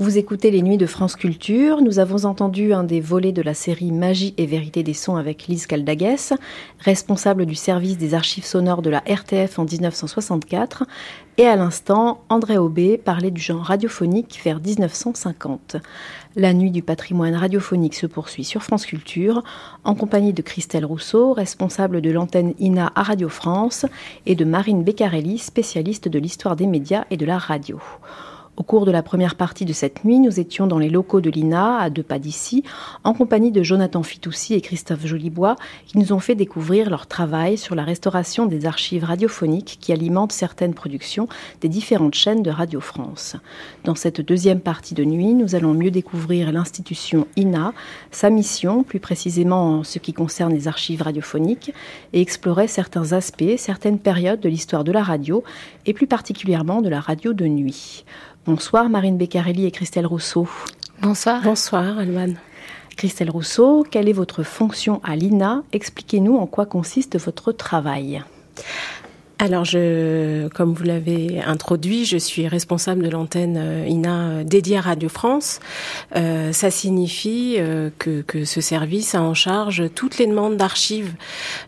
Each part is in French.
Vous écoutez les nuits de France Culture. Nous avons entendu un des volets de la série Magie et vérité des sons avec Lise Caldaguès, responsable du service des archives sonores de la RTF en 1964. Et à l'instant, André Aubé parlait du genre radiophonique vers 1950. La nuit du patrimoine radiophonique se poursuit sur France Culture en compagnie de Christelle Rousseau, responsable de l'antenne INA à Radio France, et de Marine Beccarelli, spécialiste de l'histoire des médias et de la radio. Au cours de la première partie de cette nuit, nous étions dans les locaux de l'INA, à deux pas d'ici, en compagnie de Jonathan Fitoussi et Christophe Jolibois, qui nous ont fait découvrir leur travail sur la restauration des archives radiophoniques qui alimentent certaines productions des différentes chaînes de Radio France. Dans cette deuxième partie de nuit, nous allons mieux découvrir l'institution INA, sa mission, plus précisément en ce qui concerne les archives radiophoniques, et explorer certains aspects, certaines périodes de l'histoire de la radio, et plus particulièrement de la radio de nuit. Bonsoir Marine Beccarelli et Christelle Rousseau. Bonsoir. Bonsoir Alman. Christelle Rousseau, quelle est votre fonction à l'INA? Expliquez-nous en quoi consiste votre travail. Alors, je, comme vous l'avez introduit, je suis responsable de l'antenne euh, INA euh, dédiée à Radio France. Euh, ça signifie euh, que, que, ce service a en charge toutes les demandes d'archives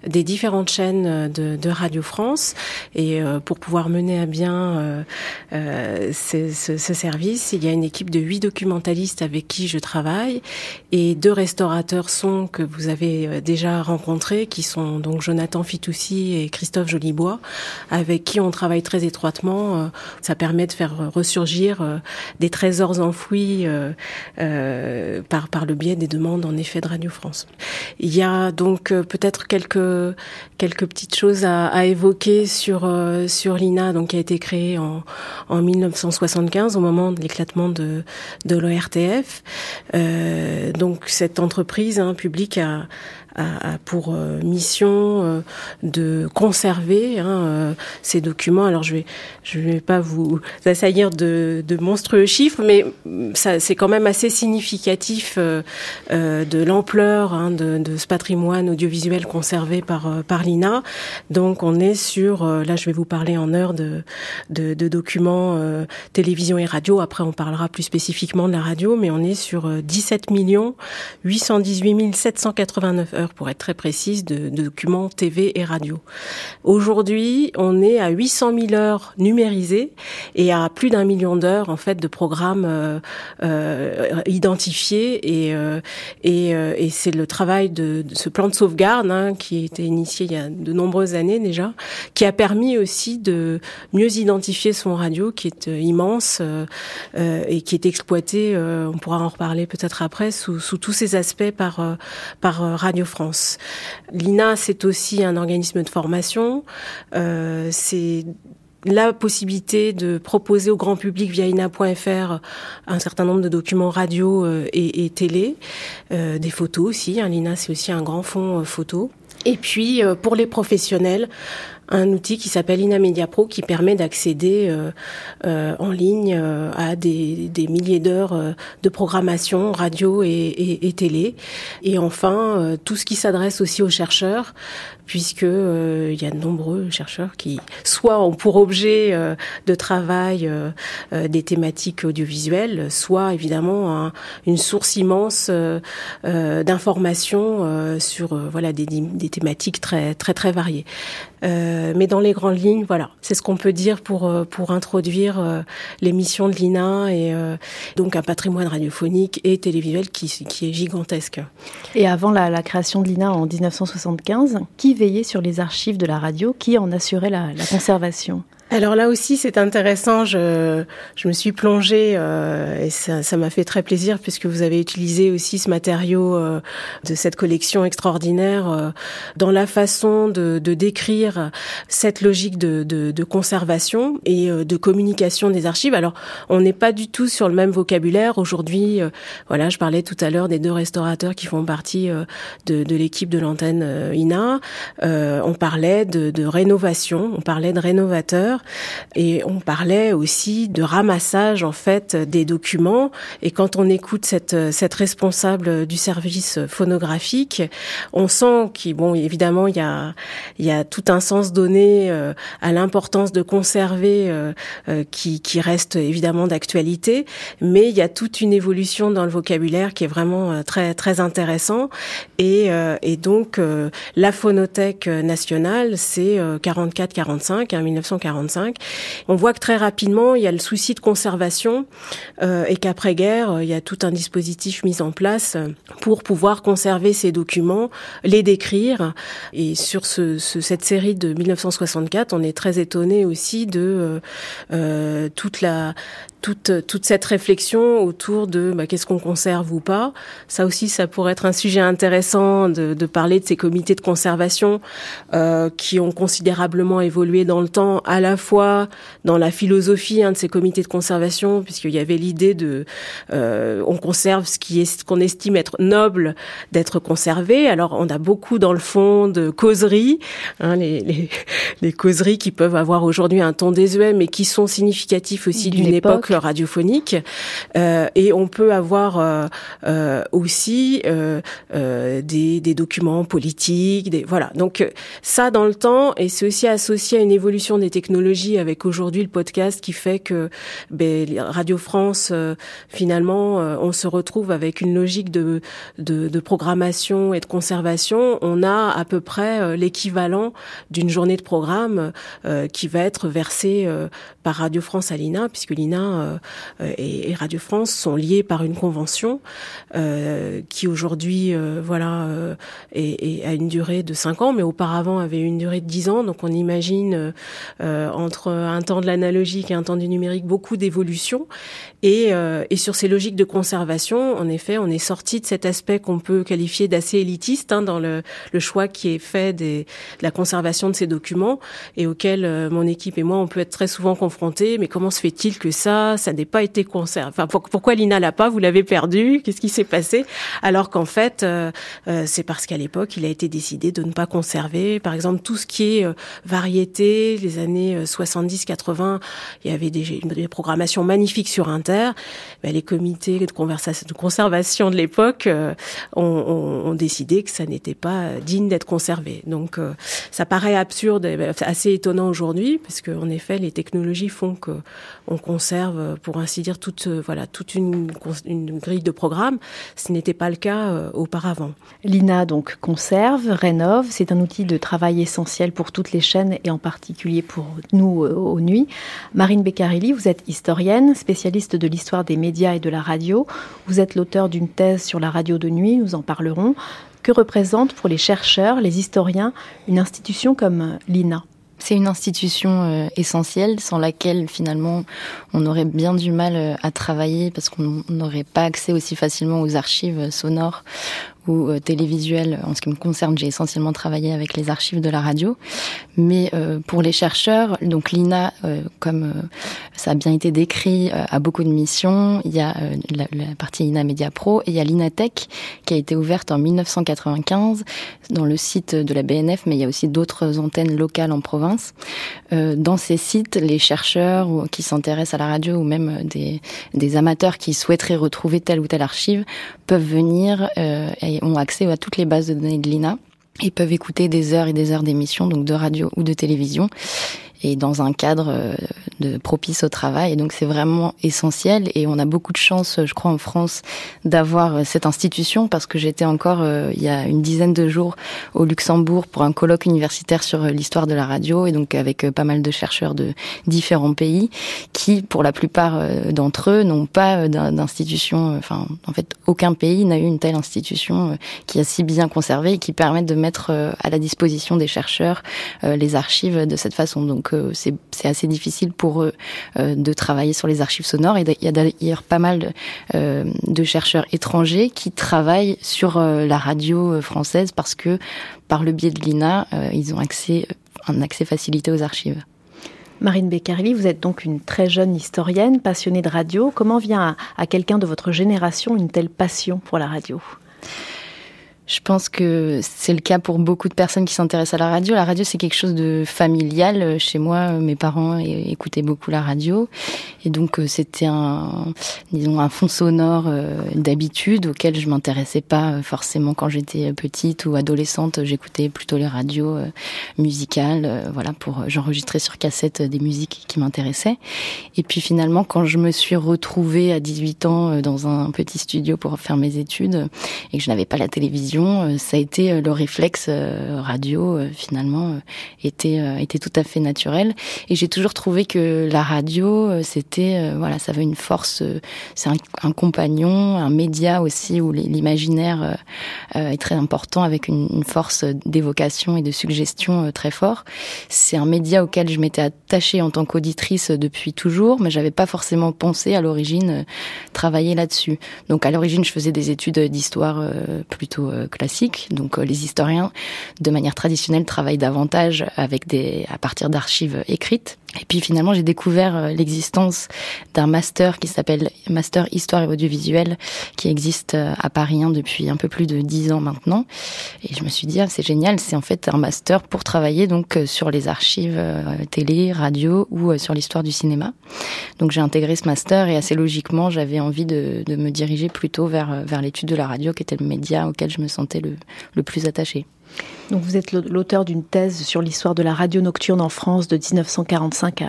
des différentes chaînes de, de, Radio France. Et euh, pour pouvoir mener à bien ce, ce, ce, service, il y a une équipe de huit documentalistes avec qui je travaille et deux restaurateurs son que vous avez déjà rencontrés, qui sont donc Jonathan Fitoussi et Christophe Jolibois avec qui on travaille très étroitement. Euh, ça permet de faire ressurgir euh, des trésors enfouis euh, par le biais des demandes en effet de Radio France. Il y a donc peut-être quelques quelques petites choses à, évoquer sur sur l'INA, donc qui a été créée en en 1975 au moment de l'éclatement de de l'ORTF. Donc cette entreprise hein, publique a a, a pour euh, mission euh, de conserver hein, euh, ces documents. Alors je vais je vais pas vous assaillir de, de monstrueux chiffres, mais ça c'est quand même assez significatif euh, de l'ampleur hein, de, de, ce patrimoine audiovisuel conservé par par l'INA. Donc on est sur là je vais vous parler en heure de de, de documents télévision et radio. Après on parlera plus spécifiquement de la radio, mais on est sur 17 millions 818 789 heures, pour être très précise, de, documents TV et radio. Aujourd'hui, on est à 800 000 heures numérisées et à plus d'un million d'heures en fait de programmes euh, euh, identifiés et euh, et, c'est le travail de, ce plan de sauvegarde hein, qui a été initié il y a de nombreuses années déjà, qui a permis aussi de mieux identifier son radio qui est immense et qui est exploité. on pourra en reparler peut-être après sous, sous tous ces aspects par par Radio France. L'INA, c'est aussi un organisme de formation. Euh, c'est la possibilité de proposer au grand public via ina.fr un certain nombre de documents radio euh, et, télé, euh, des photos aussi. Hein, L'INA, c'est aussi un grand fonds photo. Et puis, pour les professionnels, un outil qui s'appelle Inamedia Pro qui permet d'accéder euh, euh, en ligne euh, à des, des milliers d'heures de programmation radio et, et, et, télé. Et enfin, tout ce qui s'adresse aussi aux chercheurs, puisque il y a de nombreux chercheurs qui soit ont pour objet de travail des thématiques audiovisuelles, soit évidemment un, une source immense d'informations sur voilà des, des, thématiques très très très variées. Euh, mais dans les grandes lignes, voilà, c'est ce qu'on peut dire pour euh, pour introduire euh, les missions de l'INA et donc un patrimoine radiophonique et télévisuel qui, qui est gigantesque. Et avant la, la création de l'INA en 1975, qui veillait sur les archives de la radio, qui en assurait la, la conservation? Alors là aussi, c'est intéressant. Je, je me suis plongée euh, et ça m'a fait très plaisir puisque vous avez utilisé aussi ce matériau euh, de cette collection extraordinaire euh, dans la façon de, de décrire cette logique de, de, de conservation et euh, de communication des archives. Alors, on n'est pas du tout sur le même vocabulaire aujourd'hui. Euh, voilà, je parlais tout à l'heure des deux restaurateurs qui font partie euh, de, l'équipe de l'antenne INA. on parlait de rénovation, on parlait de rénovateur Et on parlait aussi de ramassage en fait des documents. Et quand on écoute cette, cette responsable du service phonographique, on sent qu'il bon évidemment il y a il y a tout un sens donné euh, à l'importance de conserver euh, euh, qui, qui reste évidemment d'actualité, mais il y a toute une évolution dans le vocabulaire qui est vraiment très très intéressant et, et donc la phonothèque nationale c'est 44-45 hein, 1945. On voit que très rapidement il y a le souci de conservation et qu'après guerre il y a tout un dispositif mis en place pour pouvoir conserver ces documents, les décrire. Et sur ce, ce, cette série de 1964, on est très étonné aussi de euh, euh, toute la toute, toute cette réflexion autour de bah, qu'est-ce qu'on conserve ou pas. Ça aussi, ça pourrait être un sujet intéressant de, de parler de ces comités de conservation euh, qui ont considérablement évolué dans le temps, à la fois dans la philosophie hein, de ces comités de conservation, puisqu'il y avait l'idée de euh, on conserve ce qui est qu'on estime être noble d'être conservé. Alors on a beaucoup dans le fond de causeries, hein, les, les, les, causeries qui peuvent avoir aujourd'hui un ton désuet, mais qui sont significatifs aussi d'une époque radiophonique. Euh, et on peut avoir euh, euh, aussi des, des, documents politiques, des, voilà. Donc ça dans le temps, et c'est aussi associé à une évolution des technologies avec aujourd'hui le podcast qui fait que ben, Radio France, finalement, on se retrouve avec une logique de, de, de programmation et de conservation. On a à peu près l'équivalent d'une journée de programme qui va être versée par Radio France à l'INA, puisque l'INA euh, et, Radio France sont liés par une convention euh, qui aujourd'hui, euh, voilà, est, a une durée de 5 ans, mais auparavant avait une durée de 10 ans. Donc on imagine entre un temps de l'analogique et un temps du numérique beaucoup d'évolution. Et, et, sur ces logiques de conservation, en effet, on est sorti de cet aspect qu'on peut qualifier d'assez élitiste hein, dans le, le, choix qui est fait des, de la conservation de ces documents et auquel mon équipe et moi on peut être très souvent confrontés. Mais comment se fait-il que ça, ça n'est pas été conservé. Enfin, pourquoi l'INA l'a pas Vous l'avez perdu Qu'est-ce qui s'est passé? Alors qu'en fait, euh, euh, c'est parce qu'à l'époque, il a été décidé de ne pas conserver. Par exemple, tout ce qui est euh, variété, les années 70-80, il y avait des, des, programmations magnifiques sur Inter. Ben, les comités de, de conservation de l'époque ont, ont, ont, décidé que ça n'était pas digne d'être conservé. Donc, ça paraît absurde, assez étonnant aujourd'hui, parce qu'en effet, les technologies font que on conserve pour ainsi dire, toute, euh, voilà, toute une, grille de programme. Ce n'était pas le cas euh, auparavant. L'INA donc conserve, rénove. C'est un outil de travail essentiel pour toutes les chaînes et en particulier pour nous euh, aux nuits. Marine Beccarilli, vous êtes historienne, spécialiste de l'histoire des médias et de la radio. Vous êtes l'auteur d'une thèse sur la radio de nuit, nous en parlerons. Que représente pour les chercheurs, les historiens, une institution comme l'INA? C'est une institution euh, essentielle sans laquelle finalement on aurait bien du mal euh, à travailler parce qu'on n'aurait pas accès aussi facilement aux archives sonores ou euh, télévisuel. En ce qui me concerne, j'ai essentiellement travaillé avec les archives de la radio. Mais euh, pour les chercheurs, donc l'INA, euh, comme ça a bien été décrit, a beaucoup de missions. Il y a la, la, partie INA Media Pro et il y a l'INATech qui a été ouverte en 1995 dans le site de la BNF, mais il y a aussi d'autres antennes locales en province. dans ces sites, les chercheurs qui s'intéressent à la radio ou même des, des amateurs qui souhaiteraient retrouver telle ou telle archive peuvent venir et ont accès à toutes les bases de données de l'INA et peuvent écouter des heures et des heures d'émissions, donc de radio ou de télévision et dans un cadre euh, de propice au travail. Donc c'est vraiment essentiel et on a beaucoup de chance, je crois, en France d'avoir euh, cette institution parce que j'étais encore euh, il y a une dizaine de jours au Luxembourg pour un colloque universitaire sur l'histoire de la radio et donc avec pas mal de chercheurs de différents pays qui, pour la plupart d'entre eux, n'ont pas d'institution. Enfin, en fait, aucun pays n'a eu une telle institution qui a si bien conservé et qui permet de mettre à la disposition des chercheurs les archives de cette façon. Donc c'est assez difficile pour eux euh, de travailler sur les archives sonores. Il y a d'ailleurs pas mal euh, de, chercheurs étrangers qui travaillent sur euh, la radio française parce que par le biais de l'INA, ils ont un accès facilité aux archives. Marine Beccarelli, vous êtes donc une très jeune historienne, passionnée de radio. Comment vient à quelqu'un de votre génération une telle passion pour la radio? Je pense que c'est le cas pour beaucoup de personnes qui s'intéressent à la radio. La radio, c'est quelque chose de familial. Chez moi, mes parents écoutaient beaucoup la radio. Et donc, euh, c'était un, disons, un fond sonore euh, d'habitude auquel je m'intéressais pas euh, forcément quand j'étais petite ou adolescente. J'écoutais plutôt les radios musicales, voilà, pour j'enregistrais sur cassette des musiques qui m'intéressaient. Et puis finalement, quand je me suis retrouvée à 18 ans dans un petit studio pour faire mes études et que je n'avais pas la télévision, euh, ça a été euh, le réflexe euh, radio finalement était était tout à fait naturel. Et j'ai toujours trouvé que la radio c'était voilà ça avait une force c'est un, compagnon un média aussi où l'imaginaire est très important avec une, force d'évocation et de suggestion très fort. C'est un média auquel je m'étais attachée en tant qu'auditrice depuis toujours mais j'avais pas forcément pensé à l'origine travailler là-dessus. Donc à l'origine je faisais des études d'histoire plutôt classique. Donc euh, les historiens, de manière traditionnelle, travaillent davantage avec des, à partir d'archives écrites. Et puis finalement, j'ai découvert euh, l'existence d'un master qui s'appelle Master Histoire et Audiovisuel, qui existe euh, à Paris hein, depuis un peu plus de dix ans maintenant. Et je me suis dit, ah, c'est génial, c'est en fait un master pour travailler donc sur les archives télé, radio ou sur l'histoire du cinéma. Donc j'ai intégré ce master et assez logiquement, j'avais envie de, de, me diriger plutôt vers, vers l'étude de la radio, qui était le média auquel je me sentais le, plus attaché. Donc vous êtes l'auteur d'une thèse sur l'histoire de la radio nocturne en France de 1945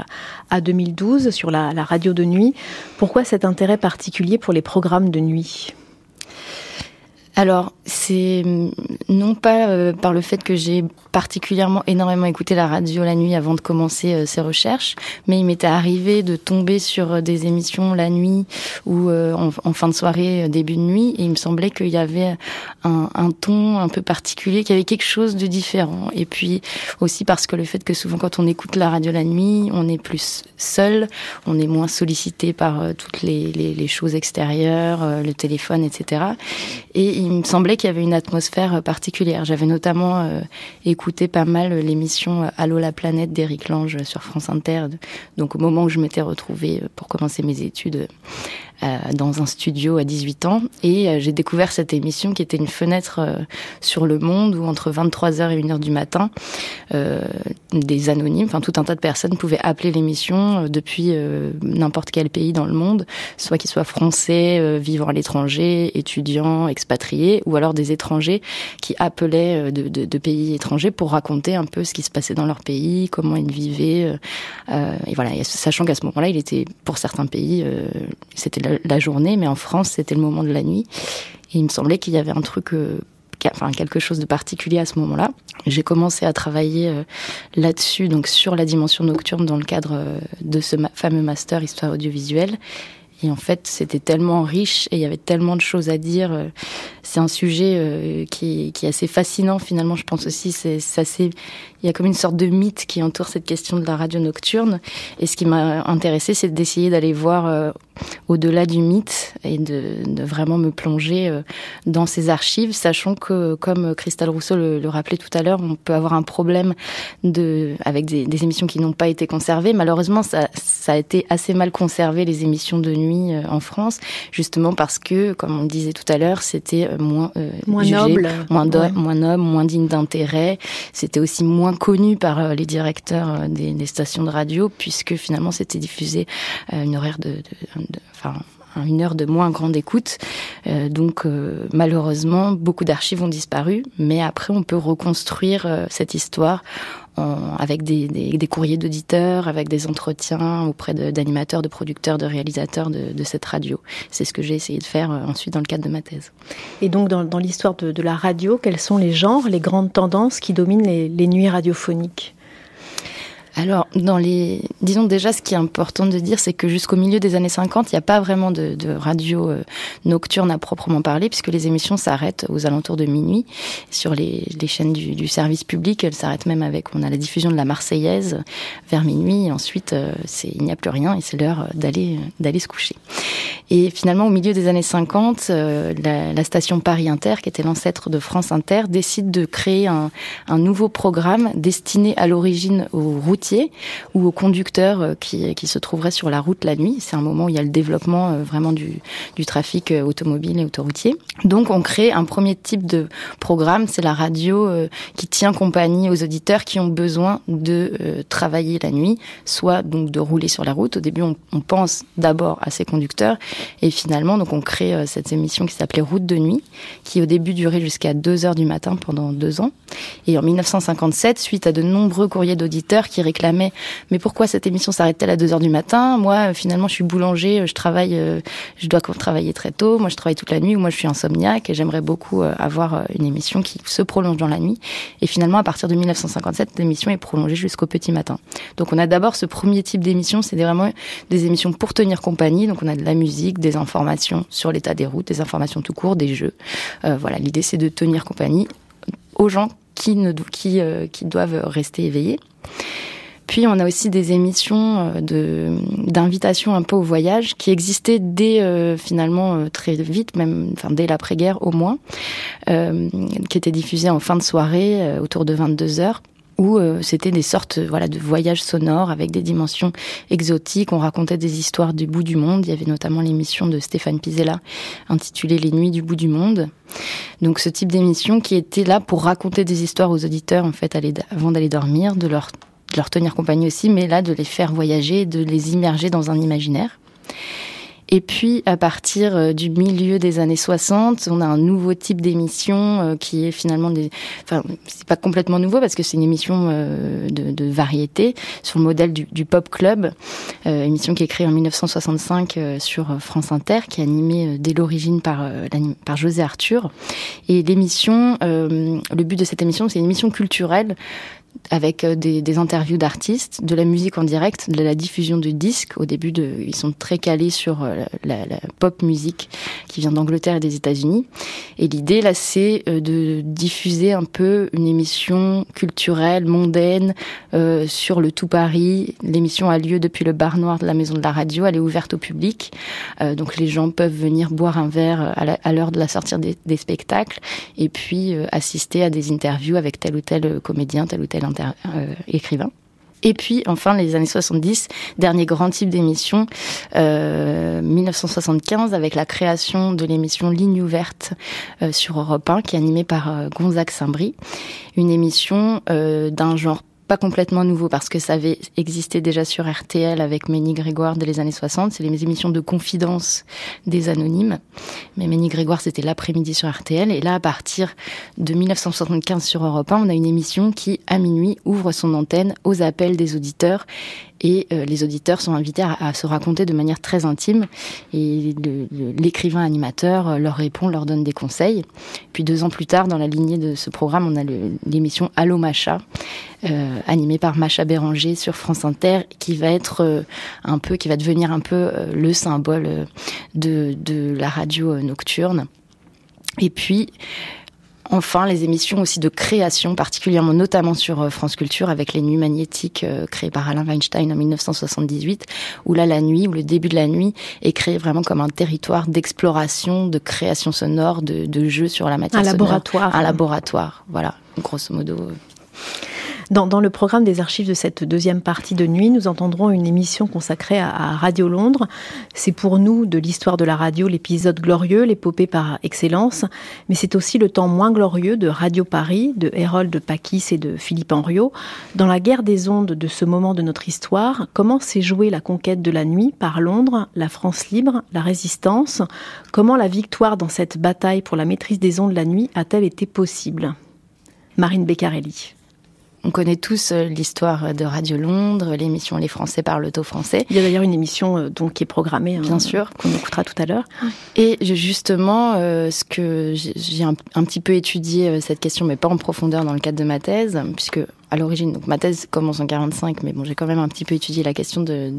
à, 2012 sur la, la, radio de nuit. Pourquoi cet intérêt particulier pour les programmes de nuit? Alors, c'est mm, non pas euh, par le fait que j'ai particulièrement énormément écouté la radio la nuit avant de commencer euh, ces recherches, mais il m'était arrivé de tomber sur euh, des émissions la nuit ou en, fin de soirée, début de nuit, et il me semblait qu'il y avait un, un, ton un peu particulier, qu'il y avait quelque chose de différent. Et puis aussi parce que le fait que souvent quand on écoute la radio la nuit, on est plus seul, on est moins sollicité par toutes les, les, les choses extérieures, le téléphone, etc. Et il me semblait qu'il y avait une atmosphère euh, particulière. J'avais notamment euh, écouté pas mal l'émission euh, Allô la planète d'Éric Lange sur France Inter. Donc au moment où je m'étais retrouvée pour commencer mes études dans un studio à 18 ans et euh, j'ai découvert cette émission qui était une fenêtre euh, sur le monde où entre 23h et 1h du matin, des anonymes, enfin tout un tas de personnes pouvaient appeler l'émission depuis n'importe quel pays dans le monde, soit qu'ils soient français, vivant à l'étranger, étudiants, expatriés, ou alors des étrangers qui appelaient de, de, de, pays étrangers pour raconter un peu ce qui se passait dans leur pays, comment ils vivaient. et voilà, sachant qu'à ce moment-là, il était pour certains pays, c'était la journée, mais en France, c'était le moment de la nuit. Et il me semblait qu'il y avait un truc, euh, enfin quelque chose de particulier à ce moment-là. J'ai commencé à travailler euh, là-dessus, donc sur la dimension nocturne dans le cadre euh, de ce fameux master histoire audiovisuelle. Et en fait, c'était tellement riche et il y avait tellement de choses à dire. C'est un sujet qui, est assez fascinant finalement. Je pense aussi, c'est assez il y a comme une sorte de mythe qui entoure cette question de la radio nocturne. Et ce qui m'a intéressé, c'est d'essayer d'aller voir euh, au-delà du mythe et de, de, vraiment me plonger euh, dans ces archives, sachant que, comme Christelle Rousseau le, le rappelait tout à l'heure, on peut avoir un problème de, avec des, des émissions qui n'ont pas été conservées. Malheureusement, ça, ça, a été assez mal conservé, les émissions de nuit euh, en France, justement parce que, comme on le disait tout à l'heure, c'était moins, moins noble, moins, moins noble, moins digne d'intérêt. C'était aussi moins connu par euh, les directeurs euh, des, stations de radio, puisque finalement c'était diffusé à euh, une horaire de, enfin, une heure de moins grande écoute. donc malheureusement, beaucoup d'archives ont disparu, mais après on peut reconstruire cette histoire avec des, courriers d'auditeurs, avec des entretiens auprès d'animateurs, de, producteurs, de réalisateurs de, cette radio. C'est ce que j'ai essayé de faire euh, ensuite dans le cadre de ma thèse. Et donc dans, l'histoire de, la radio, quels sont les genres, les grandes tendances qui dominent les nuits radiophoniques? Alors, dans les, disons déjà, ce qui est important de dire, c'est que jusqu'au milieu des années 50, il n'y a pas vraiment de, radio euh, nocturne à proprement parler, puisque les émissions s'arrêtent aux alentours de minuit sur les, chaînes du, service public. Elles s'arrêtent même avec, on a la diffusion de la Marseillaise vers minuit. Et ensuite, euh, il n'y a plus rien et c'est l'heure d'aller, d'aller se coucher. Et finalement, au milieu des années 50, euh, la, station Paris Inter, qui était l'ancêtre de France Inter, décide de créer un nouveau programme destiné à l'origine aux routes routiers ou aux conducteurs qui, qui se trouveraient sur la route la nuit. C'est un moment où il y a le développement vraiment du, du trafic automobile et autoroutier. Donc on crée un premier type de programme, c'est la radio qui tient compagnie aux auditeurs qui ont besoin de travailler la nuit, soit donc de rouler sur la route. Au début, on, on pense d'abord à ces conducteurs et finalement, donc on crée cette émission qui s'appelait Route de nuit, qui au début durait jusqu'à 2 heures du matin pendant deux ans. Et en 1957, suite à de nombreux courriers d'auditeurs qui mais pourquoi cette émission s'arrête-t-elle à 2 heures du matin? Moi, finalement, je suis boulanger, je travaille, euh, je dois travailler très tôt. Moi, je travaille toute la nuit ou moi, je suis insomniaque et j'aimerais beaucoup euh, avoir euh, une émission qui se prolonge dans la nuit. Et finalement, à partir de 1957, l'émission est prolongée jusqu'au petit matin. Donc, on a d'abord ce premier type d'émission, c'est vraiment des émissions pour tenir compagnie. Donc, on a de la musique, des informations sur l'état des routes, des informations tout court, des jeux. voilà, l'idée, c'est de tenir compagnie aux gens euh, qui doivent rester éveillés. Puis on a aussi des émissions euh, de d'invitation un peu au voyage qui existaient dès euh, finalement très vite, même enfin dès l'après-guerre au moins, qui étaient diffusées en fin de soirée autour de 22 heures où euh, c'était des sortes voilà de voyages sonores avec des dimensions exotiques. On racontait des histoires du bout du monde. Il y avait notamment l'émission de Stéphane Pizella intitulée Les Nuits du bout du monde. Donc ce type d'émission qui était là pour raconter des histoires aux auditeurs en fait avant d'aller dormir, de leur de leur tenir compagnie aussi, mais là de les faire voyager, de les immerger dans un imaginaire. Et puis, à partir euh, du milieu des années 60, on a un nouveau type d'émission euh, qui est finalement des, enfin, c'est pas complètement nouveau parce que c'est une émission euh, de, variété sur le modèle du, Pop Club, émission qui est créée en 1965 sur France Inter, qui est animée dès l'origine par José Arthur. Et l'émission, le but de cette émission, c'est une émission culturelle avec euh, des, interviews d'artistes, de la musique en direct, de la diffusion de disques. Au début, ils sont très calés sur euh, la, pop musique qui vient d'Angleterre et des États-Unis. Et l'idée là, c'est euh, de diffuser un peu une émission culturelle, mondaine sur le tout Paris. L'émission a lieu depuis le bar noir de la maison de la radio. Elle est ouverte au public, donc les gens peuvent venir boire un verre à l'heure de la sortie des, spectacles et puis assister à des interviews avec tel ou tel comédien, tel ou tel euh, écrivain. Et puis, enfin, les années 70, dernier grand type d'émission, euh, 1975, avec la création de l'émission Ligne ouverte euh, sur Europe 1, qui est animée par euh, Gonzague Saint-Brie. Une émission euh, d'un genre pas complètement nouveau parce que ça avait existé déjà sur RTL avec Ménie Grégoire dès les années 60. C'est les émissions de confidence des anonymes. Mais Ménie Grégoire, c'était l'après-midi sur RTL. Et là, à partir de 1975 sur Europe 1, on a une émission qui, à minuit, ouvre son antenne aux appels des auditeurs et euh, les auditeurs sont invités à, se raconter de manière très intime et l'écrivain animateur euh, leur répond, leur donne des conseils. Puis deux ans plus tard, dans la lignée de ce programme, on a l'émission Allo Macha, euh, animée par Macha Béranger sur France Inter, qui va être un peu, qui va devenir un peu le symbole de, de la radio nocturne. Et puis, Enfin, les émissions aussi de création, particulièrement notamment sur euh, France Culture, avec les Nuits magnétiques euh, créées par Alain Weinstein en 1978, où là, la nuit, ou le début de la nuit, est créé vraiment comme un territoire d'exploration, de création sonore, de, de jeu sur la matière Un laboratoire. Un laboratoire, voilà, grosso modo. Dans, le programme des archives de cette deuxième partie de nuit, nous entendrons une émission consacrée à, Radio Londres. C'est pour nous de l'histoire de la radio l'épisode glorieux, l'épopée par excellence, mais c'est aussi le temps moins glorieux de Radio Paris, de Harold Pakis et de Philippe Henriot. Dans la guerre des ondes de ce moment de notre histoire, comment s'est jouée la conquête de la nuit par Londres, la France libre, la résistance? Comment la victoire dans cette bataille pour la maîtrise des ondes la nuit a-t-elle été possible? Marine Beccarelli. On connaît tous euh, l'histoire de Radio Londres, l'émission Les Français parlent au français. Il y a d'ailleurs une émission euh, donc qui est programmée, bien hein, sûr, qu'on écoutera tout à l'heure. Et justement, euh, ce que j'ai un, un, petit peu étudié cette question, mais pas en profondeur dans le cadre de ma thèse, puisque à l'origine. Donc ma thèse commence en 45, mais bon, j'ai quand même un petit peu étudié la question de,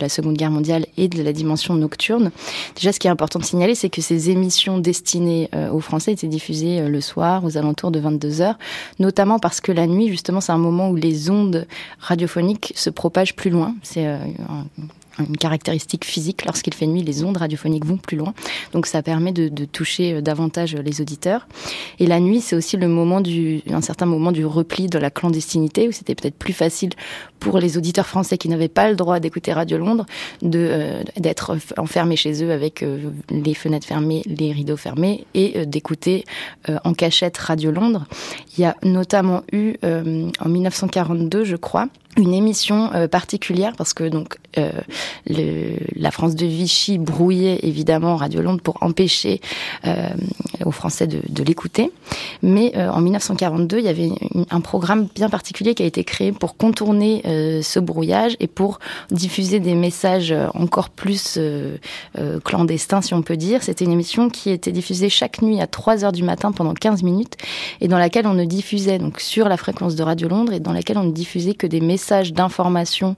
la Seconde Guerre mondiale et de la dimension nocturne. Déjà, ce qui est important de signaler, c'est que ces émissions destinées euh, aux Français étaient diffusées euh, le soir, aux alentours de 22 heures, notamment parce que la nuit, justement, c'est un moment où les ondes radiophoniques se propagent plus loin. C'est euh, une caractéristique physique. Lorsqu'il fait nuit, les ondes radiophoniques vont plus loin. Donc ça permet de, de toucher davantage les auditeurs. Et la nuit, c'est aussi le moment du, un certain moment du repli de la clandestinité, où c'était peut-être plus facile pour les auditeurs français qui n'avaient pas le droit d'écouter Radio Londres, de d'être enfermés chez eux avec les fenêtres fermées, les rideaux fermés, et d'écouter en cachette Radio Londres. Il y a notamment eu en 1942, je crois, une émission euh, particulière parce que donc euh, le, la France de Vichy brouillait évidemment Radio Londres pour empêcher euh, aux Français de, de l'écouter. Mais en 1942, il y avait un programme bien particulier qui a été créé pour contourner ce brouillage et pour diffuser des messages encore plus clandestins, si on peut dire. C'était une émission qui était diffusée chaque nuit à 3 heures du matin pendant 15 minutes et dans laquelle on ne diffusait donc sur la fréquence de Radio Londres et dans laquelle on ne diffusait que des messages message d'information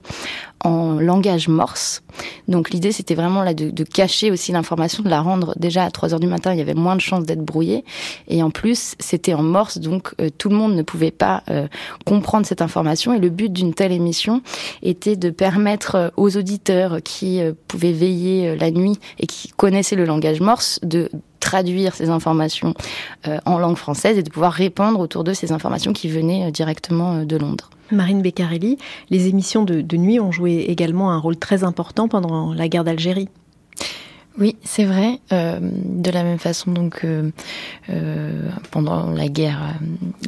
en langage morse. Donc l'idée c'était vraiment là de, cacher aussi l'information, de la rendre déjà à 3 heures du matin, il y avait moins de chances d'être brouillé. Et en plus c'était en morse, donc euh, tout le monde ne pouvait pas euh, comprendre cette information. Et le but d'une telle émission était de permettre euh, aux auditeurs qui pouvaient veiller la nuit et qui connaissaient le langage morse de traduire ces informations en langue française et de pouvoir répandre autour d'eux ces informations qui venaient directement de Londres. Marine Beccarelli, les émissions de, nuit ont joué également un rôle très important pendant la guerre d'Algérie. Oui, c'est vrai. Euh, de la même façon, donc euh, euh, pendant la guerre,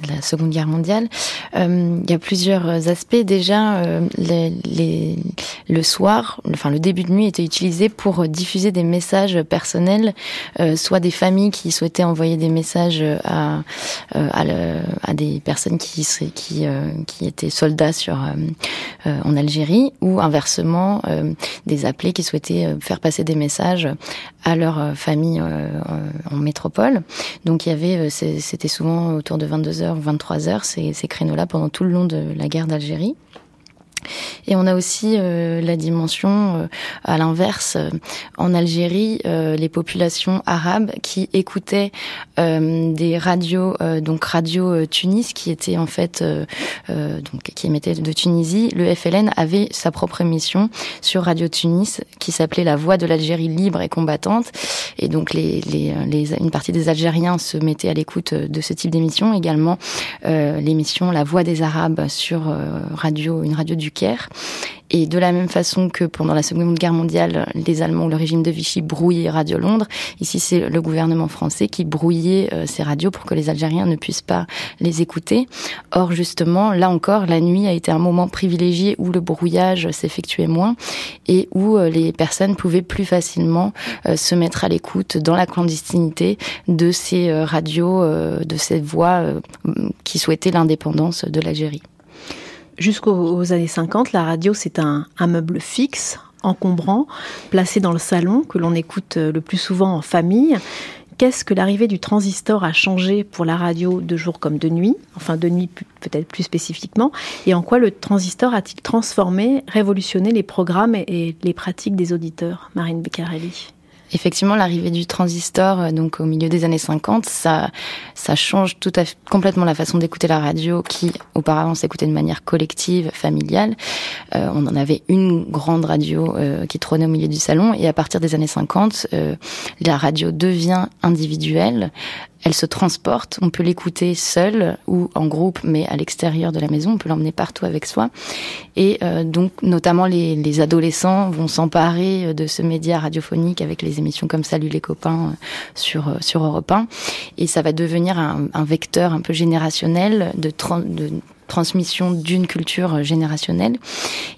la Seconde Guerre mondiale, il y a plusieurs aspects. Déjà, le soir, enfin le début de nuit était utilisé pour diffuser des messages personnels, soit des familles qui souhaitaient envoyer des messages à, des personnes qui qui qui étaient soldats sur en Algérie, ou inversement des appelés qui souhaitaient faire passer des messages à leur euh, famille euh, en métropole. Donc il avait, euh, c'était souvent autour de 22h ou 23h ces, ces créneaux-là pendant tout le long de la guerre d'Algérie. Et on a aussi euh, la dimension, euh, à l'inverse, euh, en Algérie, les populations arabes qui écoutaient des radios, donc Radio Tunis, qui était en fait, donc qui émettait de Tunisie. Le FLN avait sa propre émission sur Radio Tunis qui s'appelait La Voix de l'Algérie libre et combattante. Et donc les, les, les, une partie des Algériens se mettaient à l'écoute de ce type d'émission. Également l'émission La Voix des Arabes sur radio, une radio du Et de la même façon que pendant la Seconde Guerre mondiale, les Allemands ou le régime de Vichy brouillaient Radio Londres, ici c'est le gouvernement français qui brouillait euh, ces radios pour que les Algériens ne puissent pas les écouter. Or justement, là encore, la nuit a été un moment privilégié où le brouillage s'effectuait moins et où euh, les personnes pouvaient plus facilement euh, se mettre à l'écoute dans la clandestinité de ces radios, de ces voix qui souhaitaient l'indépendance de l'Algérie. Jusqu'aux années 50, la radio, c'est un, un, meuble fixe, encombrant, placé dans le salon, que l'on écoute le plus souvent en famille. Qu'est-ce que l'arrivée du transistor a changé pour la radio de jour comme de nuit? Enfin, de nuit peut-être plus spécifiquement. Et en quoi le transistor a-t-il transformé, révolutionné les programmes et les pratiques des auditeurs Marine Beccarelli? Effectivement, l'arrivée du transistor, euh, donc au milieu des années 50, ça, ça change tout à fait, complètement la façon d'écouter la radio, qui auparavant s'écoutait de manière collective, familiale. Euh, on en avait une grande radio euh, qui trônait au milieu du salon, et à partir des années 50, euh, la radio devient individuelle, elle se transporte, on peut l'écouter seul ou en groupe, mais à l'extérieur de la maison, on peut l'emmener partout avec soi. Et euh, donc, notamment, les, les adolescents vont s'emparer de ce média radiophonique avec les émissions comme Salut les copains euh, sur, euh, sur Europe 1. Et ça va devenir un, un vecteur un peu générationnel de, de transmission d'une culture générationnelle.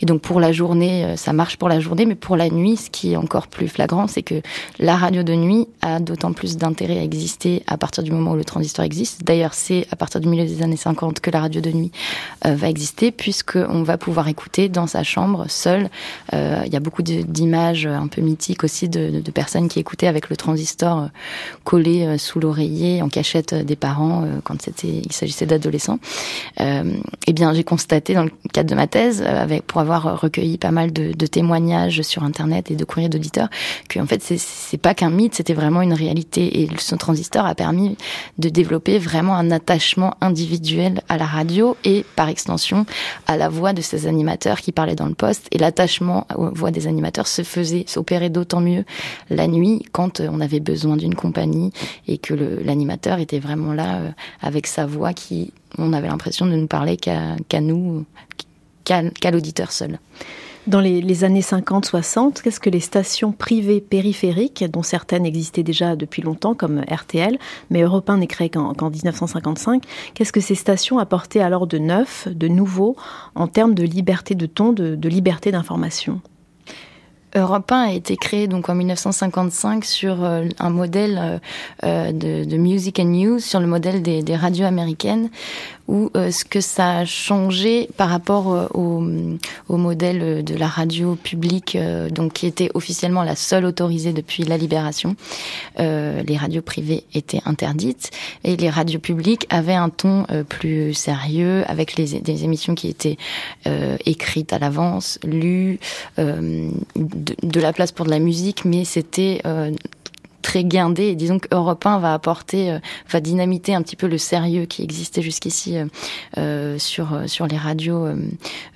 Et donc pour la journée, euh, ça marche pour la journée, mais pour la nuit, ce qui est encore plus flagrant, c'est que la radio de nuit a d'autant plus d'intérêt à exister à partir du moment où le transistor existe. D'ailleurs, c'est à partir du milieu des années 50 que la radio de nuit euh, va exister, puisqu'on va pouvoir écouter dans sa chambre, seul. Euh, il y a beaucoup d'images un peu mythiques aussi de, personnes qui écoutaient avec le transistor euh, collé euh, sous l'oreiller, en cachette des parents, quand il s'agissait d'adolescents. Euh, eh bien, j'ai constaté dans le cadre de ma thèse, avec, pour avoir recueilli pas mal de, témoignages sur Internet et de courriers d'auditeurs, que en fait, c'est pas qu'un mythe, c'était vraiment une réalité. Et ce transistor a permis de développer vraiment un attachement individuel à la radio et, par extension, à la voix de ces animateurs qui parlaient dans le poste. Et l'attachement aux voix des animateurs se faisait, s'opérait d'autant mieux la nuit quand on avait besoin d'une compagnie et que l'animateur était vraiment là euh, avec sa voix qui, on avait l'impression de ne parler qu'à nous, qu'à l'auditeur seul. Dans les, années 50-60, qu'est-ce que les stations privées périphériques, dont certaines existaient déjà depuis longtemps, comme RTL, mais Europe 1 n'est créé qu'en 1955, qu'est-ce que ces stations apportaient alors de neuf, de nouveau, en termes de liberté de ton, de liberté d'information? Europe 1 a été créé donc en 1955 sur euh, un modèle euh, euh, de, Music and News, sur le modèle des radios américaines, où ce que ça a changé par rapport au, au, modèle de la radio publique, donc qui était officiellement la seule autorisée depuis la libération. les radios privées étaient interdites et les radios publiques avaient un ton plus sérieux, avec les, des émissions qui étaient écrites à l'avance, lues de, la place pour de la musique, mais c'était euh, très guindé. Et disons qu'Europe 1 va apporter, euh, va dynamiter un petit peu le sérieux qui existait jusqu'ici euh, euh sur sur les radios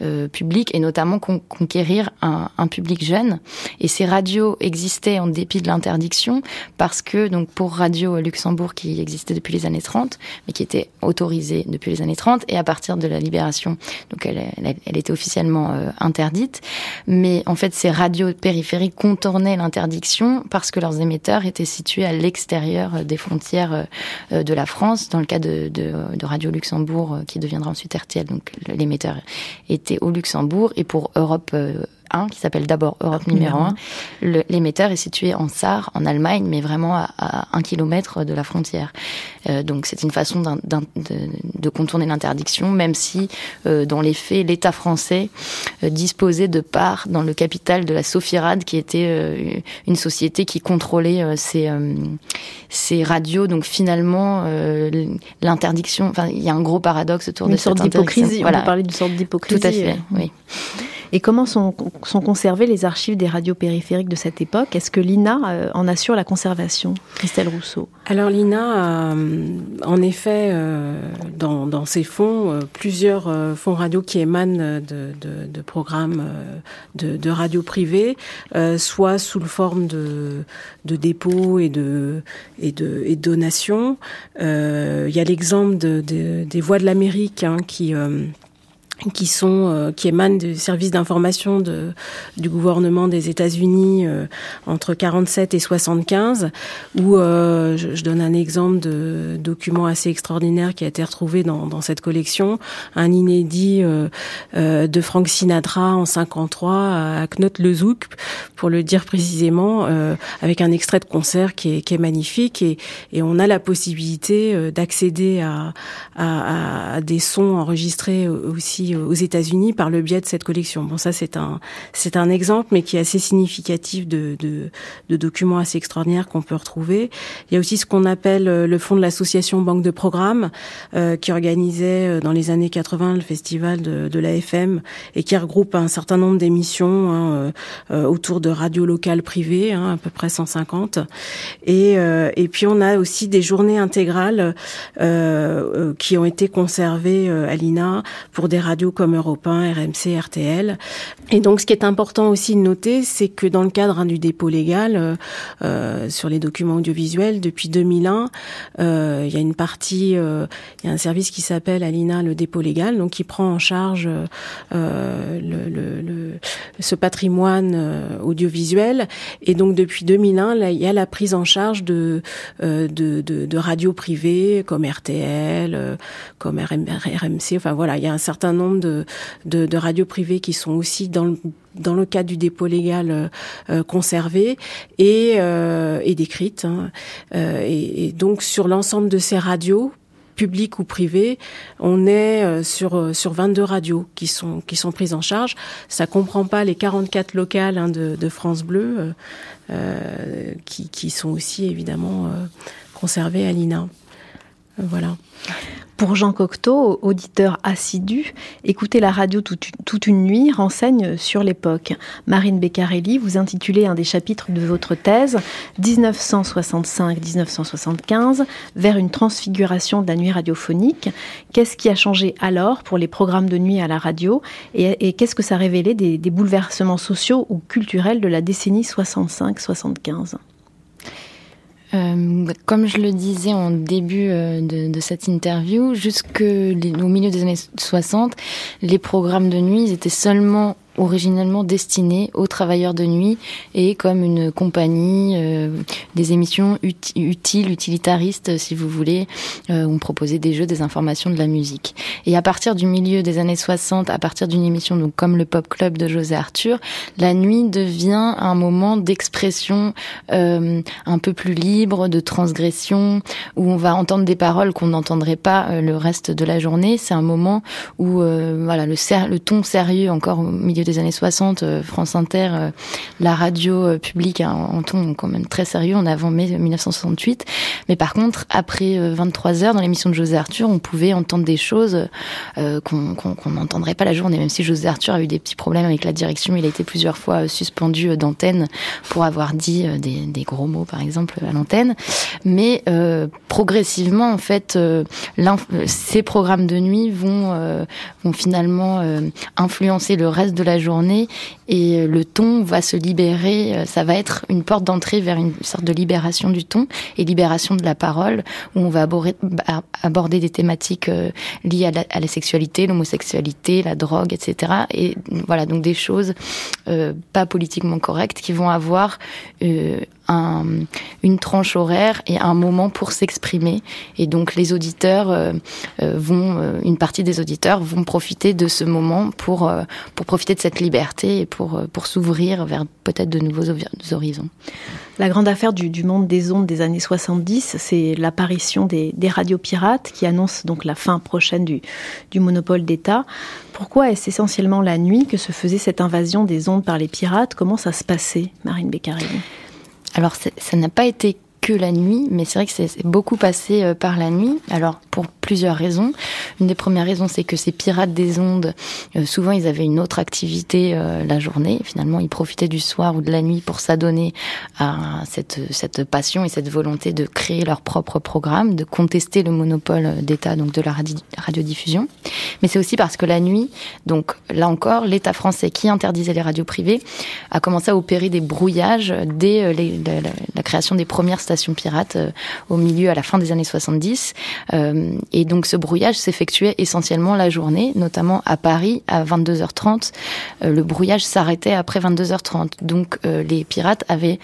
euh, publiques et notamment conquérir un, un, public jeune. Et ces radios existaient en dépit de l'interdiction parce que donc pour Radio Luxembourg qui existait depuis les années 30, mais qui était autorisée depuis les années 30 et à partir de la libération, donc elle, elle, elle était officiellement interdite. Mais en fait, ces radios périphériques contournaient l'interdiction parce que leurs émetteurs étaient situé à l'extérieur des frontières euh, de la France. Dans le cas de, Radio Luxembourg, euh, qui deviendra ensuite RTL, donc l'émetteur était au Luxembourg. Et pour Europe qui s'appelle d'abord Europe numéro 1. L'émetteur est situé en Sarre, en Allemagne, mais vraiment à, un kilomètre de la frontière. Euh, donc c'est une façon de, de, contourner l'interdiction, même si euh, dans les faits, l'État français euh, disposait de parts dans le capital de la Sofirad, qui était une société qui contrôlait ces, ces radios. Donc finalement, l'interdiction, enfin il y a un gros paradoxe autour une de sorte d'hypocrisie. Voilà. On peut parler d'une sorte d'hypocrisie. Tout à fait, oui. Et comment sont, conservées les archives des radios périphériques de cette époque? Est-ce que l'INA euh, en assure la conservation Christelle Rousseau? Alors l'INA a en effet euh, dans, ses fonds euh, plusieurs fonds radio qui émanent de, programmes de, de radio privés, soit sous le forme de, dépôts et de, donations. Il y a l'exemple de, des Voix de l'Amérique hein, qui qui sont euh, qui émanent du service d'information de du gouvernement des États-Unis euh, entre 47 et 75 où euh, je, je, donne un exemple de document assez extraordinaire qui a été retrouvé dans, dans cette collection. Un inédit de Frank Sinatra en 53 à Knot le Zouk pour le dire précisément avec un extrait de concert qui est, qui est magnifique. Et, et on a la possibilité d'accéder à, à, à des sons enregistrés aussi aux États-Unis par le biais de cette collection. Bon, ça c'est un c'est un exemple, mais qui est assez significatif de, de, documents assez extraordinaires qu'on peut retrouver. Il y a aussi ce qu'on appelle euh, le fonds de l'association Banque de Programmes, euh, qui organisait euh, dans les années 80 le festival de, de l'AFM et qui regroupe un certain nombre d'émissions hein, euh, autour de radios locales privées, hein, à peu près 150. Et, et puis on a aussi des journées intégrales qui ont été conservées à l'INA pour des radios comme Europe 1, RMC, RTL. Et donc, ce qui est important aussi de noter, c'est que dans le cadre hein, du dépôt légal euh, euh, sur les documents audiovisuels, depuis 2001, euh, il y a une partie, euh, il y a un service qui s'appelle Alina le dépôt légal, donc qui prend en charge euh, le, le, le, ce patrimoine audiovisuel. Et donc, depuis 2001, là, il y a la prise en charge de, de, de, de radios privées comme RTL, comme RMC. Enfin voilà, il y a un certain nombre de, radios privées qui sont aussi dans le dans le cadre du dépôt légal euh, euh conservé et, euh, et décrite. Hein. Euh, et, donc sur l'ensemble de ces radios publiques ou privées, on est euh, sur sur 22 radios qui sont qui sont prises en charge. Ça comprend pas les 44 locales hein, de, de, France Bleu qui, qui sont aussi évidemment conservées à l'INA. Voilà. Pour Jean Cocteau, auditeur assidu, écouter la radio toute, une nuit renseigne sur l'époque. Marine Beccarelli, vous intitulez un des chapitres de votre thèse 1965-1975 vers une transfiguration de la nuit radiophonique. Qu'est-ce qui a changé alors pour les programmes de nuit à la radio et, qu'est-ce que ça révélait des, des bouleversements sociaux ou culturels de la décennie 65-75 euh, comme je le disais en début euh, de, cette interview, jusqu'au milieu des années 60, les programmes de nuit étaient seulement originellement destiné aux travailleurs de nuit et comme une compagnie, euh, des émissions utiles, utilitaristes, si vous voulez. Euh, on proposait des jeux, des informations, de la musique. Et à partir du milieu des années 60, à partir d'une émission donc comme le Pop Club de José Arthur, la nuit devient un moment d'expression euh, un peu plus libre, de transgression, où on va entendre des paroles qu'on n'entendrait pas euh, le reste de la journée. C'est un moment où voilà le, le ton sérieux encore au milieu des années 60, euh, France Inter, euh, la radio euh, publique en, ton quand même très sérieux en avant mai 1968. Mais par contre, après 23 heures dans l'émission de José Arthur, on pouvait entendre des choses qu'on n'entendrait pas la journée. Même si José Arthur a eu des petits problèmes avec la direction, il a été plusieurs fois suspendu d'antenne pour avoir dit des, gros mots, par exemple, à l'antenne. Mais progressivement, en fait, ces programmes de nuit vont finalement influencer le reste de la journée et euh, le ton va se libérer. Euh, ça va être une porte d'entrée vers une sorte de libération du ton et libération de la parole où on va aborder, des thématiques euh, liées à la, sexualité, l'homosexualité, la drogue, etc. Et voilà, donc des choses pas politiquement correctes qui vont avoir un, une tranche horaire et un moment pour s'exprimer. Et donc les auditeurs vont, une partie des auditeurs vont profiter de ce moment pour, pour profiter de cette liberté et pour, pour s'ouvrir vers peut-être de nouveaux horizons. La grande affaire du, du, monde des ondes des années 70, c'est l'apparition des, des, radios pirates qui annoncent donc la fin prochaine du, du monopole d'État. Pourquoi est-ce essentiellement la nuit que se faisait cette invasion des ondes par les pirates? Comment ça se passait, Marine Beccarelli? Alors, ça n'a pas été que la nuit, mais c'est vrai que c'est beaucoup passé euh, par la nuit. Alors pour plusieurs raisons. Une des premières raisons, c'est que ces pirates des ondes, euh, souvent ils avaient une autre activité euh, la journée. Finalement, ils profitaient du soir ou de la nuit pour s'adonner à cette, cette passion et cette volonté de créer leur propre programme, de contester le monopole d'État donc de la radiodiffusion. Mais c'est aussi parce que la nuit, donc là encore, l'État français qui interdisait les radios privées a commencé à opérer des brouillages dès la, la création des premières stations pirate euh, au milieu, à la fin des années 70. Euh, et donc ce brouillage s'effectuait essentiellement la journée, notamment à Paris à 22h30. Euh, le brouillage s'arrêtait après 22h30. Donc les pirates avaient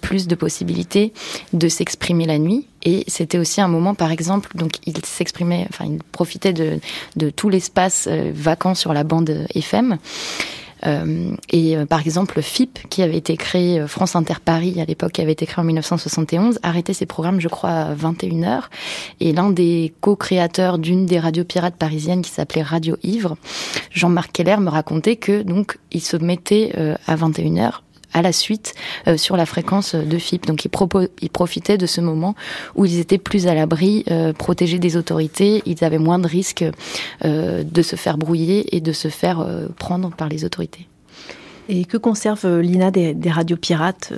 plus de possibilités de s'exprimer la nuit. Et c'était aussi un moment, par exemple, donc ils s'exprimaient, enfin ils profitaient de tout l'espace vacant sur la bande FM. Euh, et euh, par exemple, FIP, qui avait été créé, euh, France Inter Paris à l'époque, qui avait été créé en 1971, arrêtait ses programmes, je crois, à 21h. Et l'un des co-créateurs d'une des radios pirates parisiennes qui s'appelait Radio Ivre, Jean-Marc Keller, me racontait que donc il se mettait à 21h à la suite euh, sur la fréquence de FIP. Donc ils, profitaient de ce moment où ils étaient plus à l'abri, euh, protégés des autorités, ils avaient moins de risques euh, de se faire brouiller et de se faire prendre par les autorités. Et que conserve l'INA des, radios pirates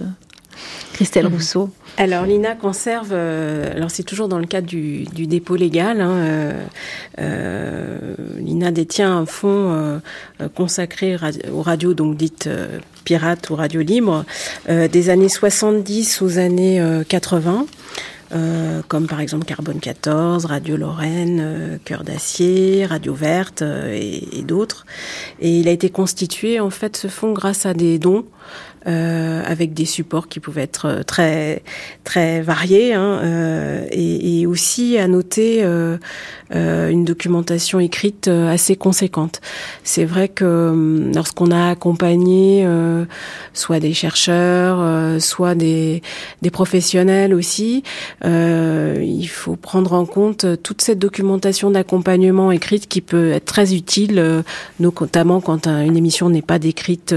Christelle mhm. Rousseau alors l'INA conserve, alors c'est toujours dans le cadre du, dépôt légal, hein, l'INA détient un fonds consacré aux radios donc dites pirate ou radio libre euh, des années 70 aux années 80. Euh, euh, comme par exemple Carbone 14, Radio Lorraine, Cœur d'acier, Radio Verte et, et d'autres. Et il a été constitué en fait ce fonds grâce à des dons euh, avec des supports qui pouvaient être euh, très très variés, hein, euh, et, et, aussi à noter euh, euh une documentation écrite assez conséquente. C'est vrai que lorsqu'on a accompagné soit des chercheurs, soit des, des professionnels aussi, il faut prendre en compte toute cette documentation d'accompagnement écrite qui peut être très utile, notamment quand une émission n'est pas décrite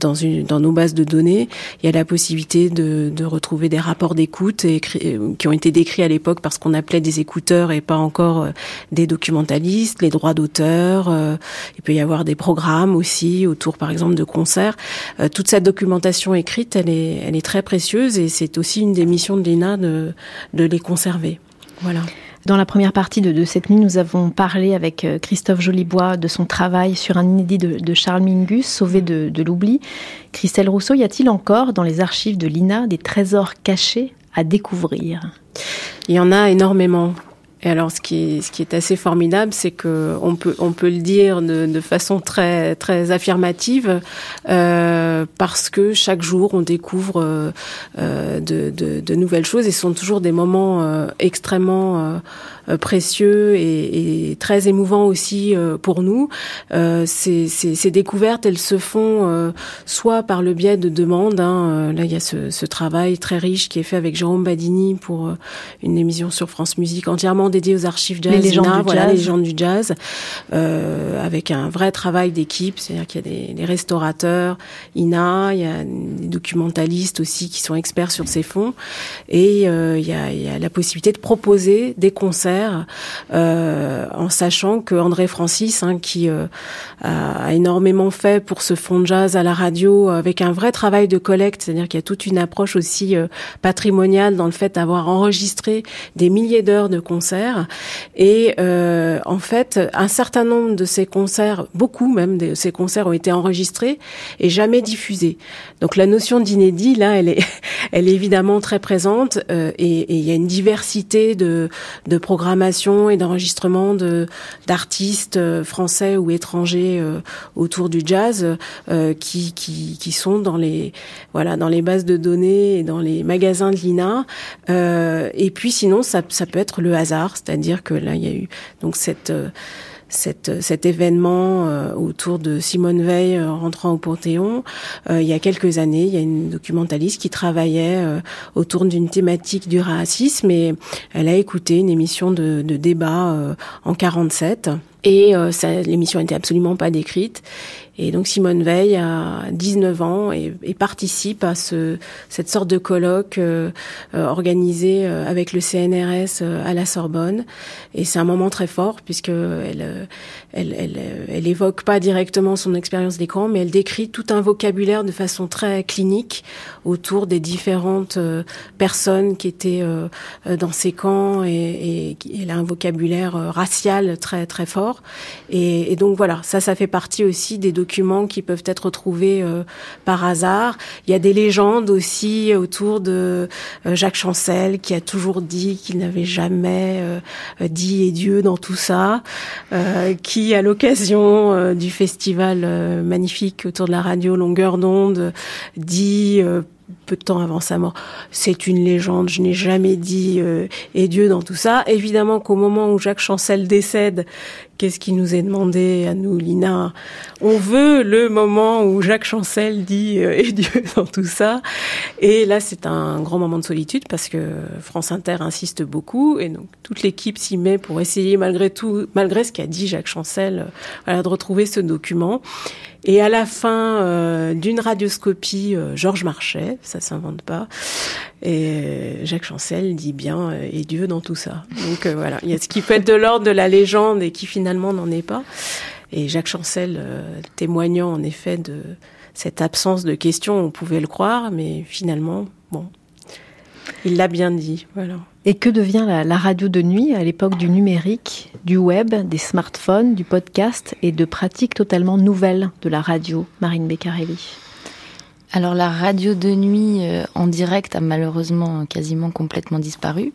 dans une dans nos nos bases de données. Il y a la possibilité de, de retrouver des rapports d'écoute qui ont été décrits à l'époque parce qu'on appelait des écouteurs et pas encore des documentalistes, les droits d'auteur. il peut y avoir des programmes aussi autour, par exemple, de concerts. toute cette documentation écrite, elle est, elle est très précieuse et c'est aussi une des missions de l'INA de, de les conserver. Voilà. Dans la première partie de, cette nuit, nous avons parlé avec euh, Christophe Jolibois de son travail sur un inédit de, Charles Mingus, Sauvé de, de l'oubli. Christelle Rousseau, y a-t-il encore dans les archives de l'INA des trésors cachés à découvrir? Il y en a énormément. Et alors, ce qui est, ce qui est assez formidable, c'est que on peut, on peut le dire de, de façon très, très affirmative, euh, parce que chaque jour, on découvre euh, de, de, de, nouvelles choses et ce sont toujours des moments euh, extrêmement euh, euh, précieux et, et, très émouvant aussi euh, pour nous. Euh, ces, ces, ces, découvertes, elles se font soit par le biais de demandes. Hein, là, il y a ce, ce, travail très riche qui est fait avec Jérôme Badini pour une émission sur France Musique entièrement dédiée aux archives jazz. Les légendes du voilà, jazz. les légendes du jazz, euh, avec un vrai travail d'équipe. C'est-à-dire qu'il y a des, des, restaurateurs, Ina, il y a des documentalistes aussi qui sont experts sur ces fonds, et euh, il, y a, il y a la possibilité de proposer des concerts euh, en sachant que André Francis, hein, qui euh, a énormément fait pour ce fond de jazz à la radio, avec un vrai travail de collecte, c'est-à-dire qu'il y a toute une approche aussi euh, patrimoniale dans le fait d'avoir enregistré des milliers d'heures de concerts. Et en fait, un certain nombre de ces concerts, beaucoup même de ces concerts ont été enregistrés et jamais diffusés. Donc la notion d'inédit, là, elle est, elle est évidemment très présente euh, et, et, il y a une diversité de programmes et d'enregistrement de d'artistes euh, français ou étrangers euh, autour du jazz euh, qui, qui, qui sont dans les voilà dans les bases de données et dans les magasins de l'INA. Et puis sinon ça, ça peut être le hasard c'est-à-dire que là il y a eu donc cette cette, cet événement euh, autour de Simone Veil euh, rentrant au Panthéon. Euh, il y a quelques années, il y a une documentaliste qui travaillait autour d'une thématique du racisme et elle a écouté une émission de, de débat en 47 et l'émission n'était absolument pas décrite. Et donc Simone Veil a 19 ans et, et participe à ce, cette sorte de colloque euh, organisé avec le CNRS à la Sorbonne. Et c'est un moment très fort puisque elle, elle, elle, elle évoque pas directement son expérience d'écran, mais elle décrit tout un vocabulaire de façon très clinique autour des différentes euh, personnes qui étaient euh, dans ces camps et, et, elle a un vocabulaire racial très très fort. Et, et donc voilà, ça, ça fait partie aussi des documents qui peuvent être retrouvés euh, par hasard. Il y a des légendes aussi autour de euh, Jacques Chancel qui a toujours dit qu'il n'avait jamais euh, dit et Dieu dans tout ça, qui à l'occasion du festival magnifique autour de la radio Longueur d'onde dit peu de temps avant sa mort. C'est une légende, je n'ai jamais dit euh, et Dieu dans tout ça. Évidemment qu'au moment où Jacques Chancel décède, qu'est-ce qui nous est demandé à nous, Lina? On veut le moment où Jacques Chancel dit euh, et Dieu dans tout ça. Et là, c'est un grand moment de solitude parce que France Inter insiste beaucoup et donc toute l'équipe s'y met pour essayer, malgré tout, malgré ce qu'a dit Jacques Chancel, euh, voilà, de retrouver ce document. Et à la fin euh, d'une radioscopie, euh, Georges Marchais, ça s'invente pas, et euh, Jacques Chancel dit bien euh, et Dieu dans tout ça. Donc euh, voilà, il y a ce qui peut être de l'ordre de la légende et qui finalement n'en est pas. Et Jacques Chancel témoignant en effet de cette absence de questions, on pouvait le croire, mais finalement, bon, il l'a bien dit, voilà. Et que devient la, la radio de nuit à l'époque du numérique, du web, des smartphones, du podcast et de pratiques totalement nouvelles de la radio, Marine Beccarelli? Alors la radio de nuit euh, en direct a malheureusement quasiment complètement disparu.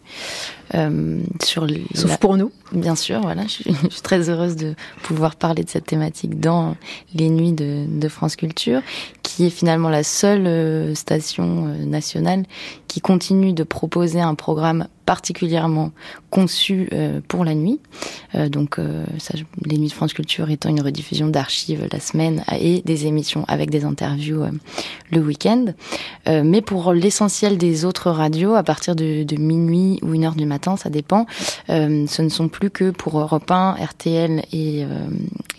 Euh, sur Sauf la... pour nous. Bien sûr, voilà. Je suis, je suis, très heureuse de pouvoir parler de cette thématique dans les nuits de, de France Culture, qui est finalement la seule euh, station euh, nationale qui continue de proposer un programme particulièrement conçu euh, pour la nuit. Euh, donc, euh, ça, les nuits de France Culture étant une rediffusion d'archives la semaine et des émissions avec des interviews le week-end. mais pour l'essentiel des autres radios, à partir de, de minuit ou une heure du matin, ça dépend. ce ne sont plus que pour Europe 1, RTL et,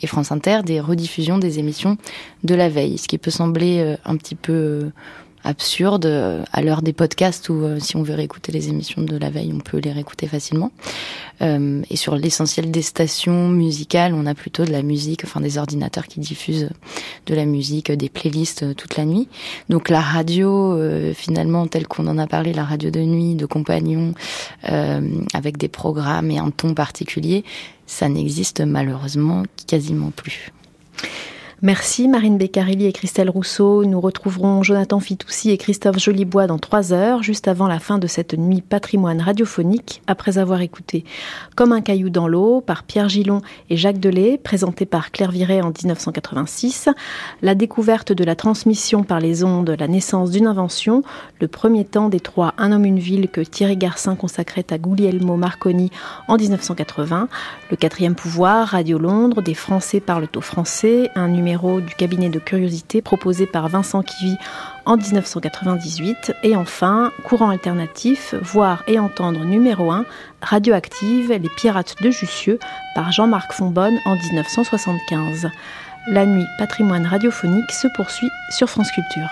et France Inter des rediffusions des émissions de la veille, ce qui peut sembler un petit peu absurde euh, à l'heure des podcasts où euh, si on veut réécouter les émissions de la veille, on peut les réécouter facilement. Euh, et sur l'essentiel des stations musicales, on a plutôt de la musique, enfin des ordinateurs qui diffusent de la musique, des playlists toute la nuit. Donc la radio, finalement, telle qu'on en a parlé, la radio de nuit, de compagnon, avec des programmes et un ton particulier, ça n'existe malheureusement quasiment plus. Merci Marine Beccarilli et Christelle Rousseau. Nous retrouverons Jonathan Fitoussi et Christophe Jolibois dans trois heures, juste avant la fin de cette nuit patrimoine radiophonique, après avoir écouté Comme un caillou dans l'eau par Pierre Gillon et Jacques Delay, présenté par Claire Viret en 1986, la découverte de la transmission par les ondes, la naissance d'une invention, le premier temps des trois Un homme, une ville que Thierry Garcin consacrait à Guglielmo Marconi en 1980, le quatrième pouvoir, Radio Londres, des Français parlent au français, un du cabinet de curiosité proposé par Vincent Kivy en 1998. Et enfin, courant alternatif, voir et entendre numéro 1, Radioactive, Les Pirates de Jussieu par Jean-Marc Fonbonne en 1975. La nuit patrimoine radiophonique se poursuit sur France Culture.